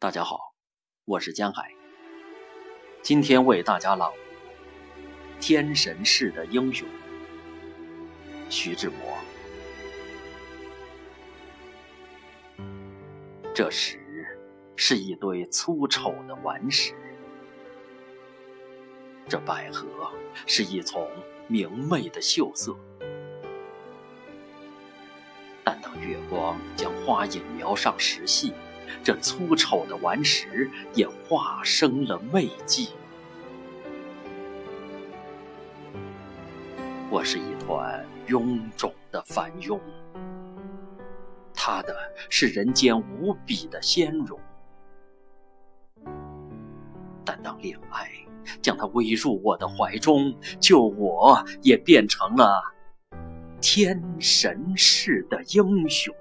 大家好，我是江海。今天为大家朗读《天神式的英雄》，徐志摩。这时是一堆粗丑的顽石，这百合是一丛明媚的秀色。但当月光将花影描上石隙。这粗丑的顽石也化生了媚迹。我是一团臃肿的繁庸，他的是人间无比的仙容。但当恋爱将他偎入我的怀中，就我也变成了天神似的英雄。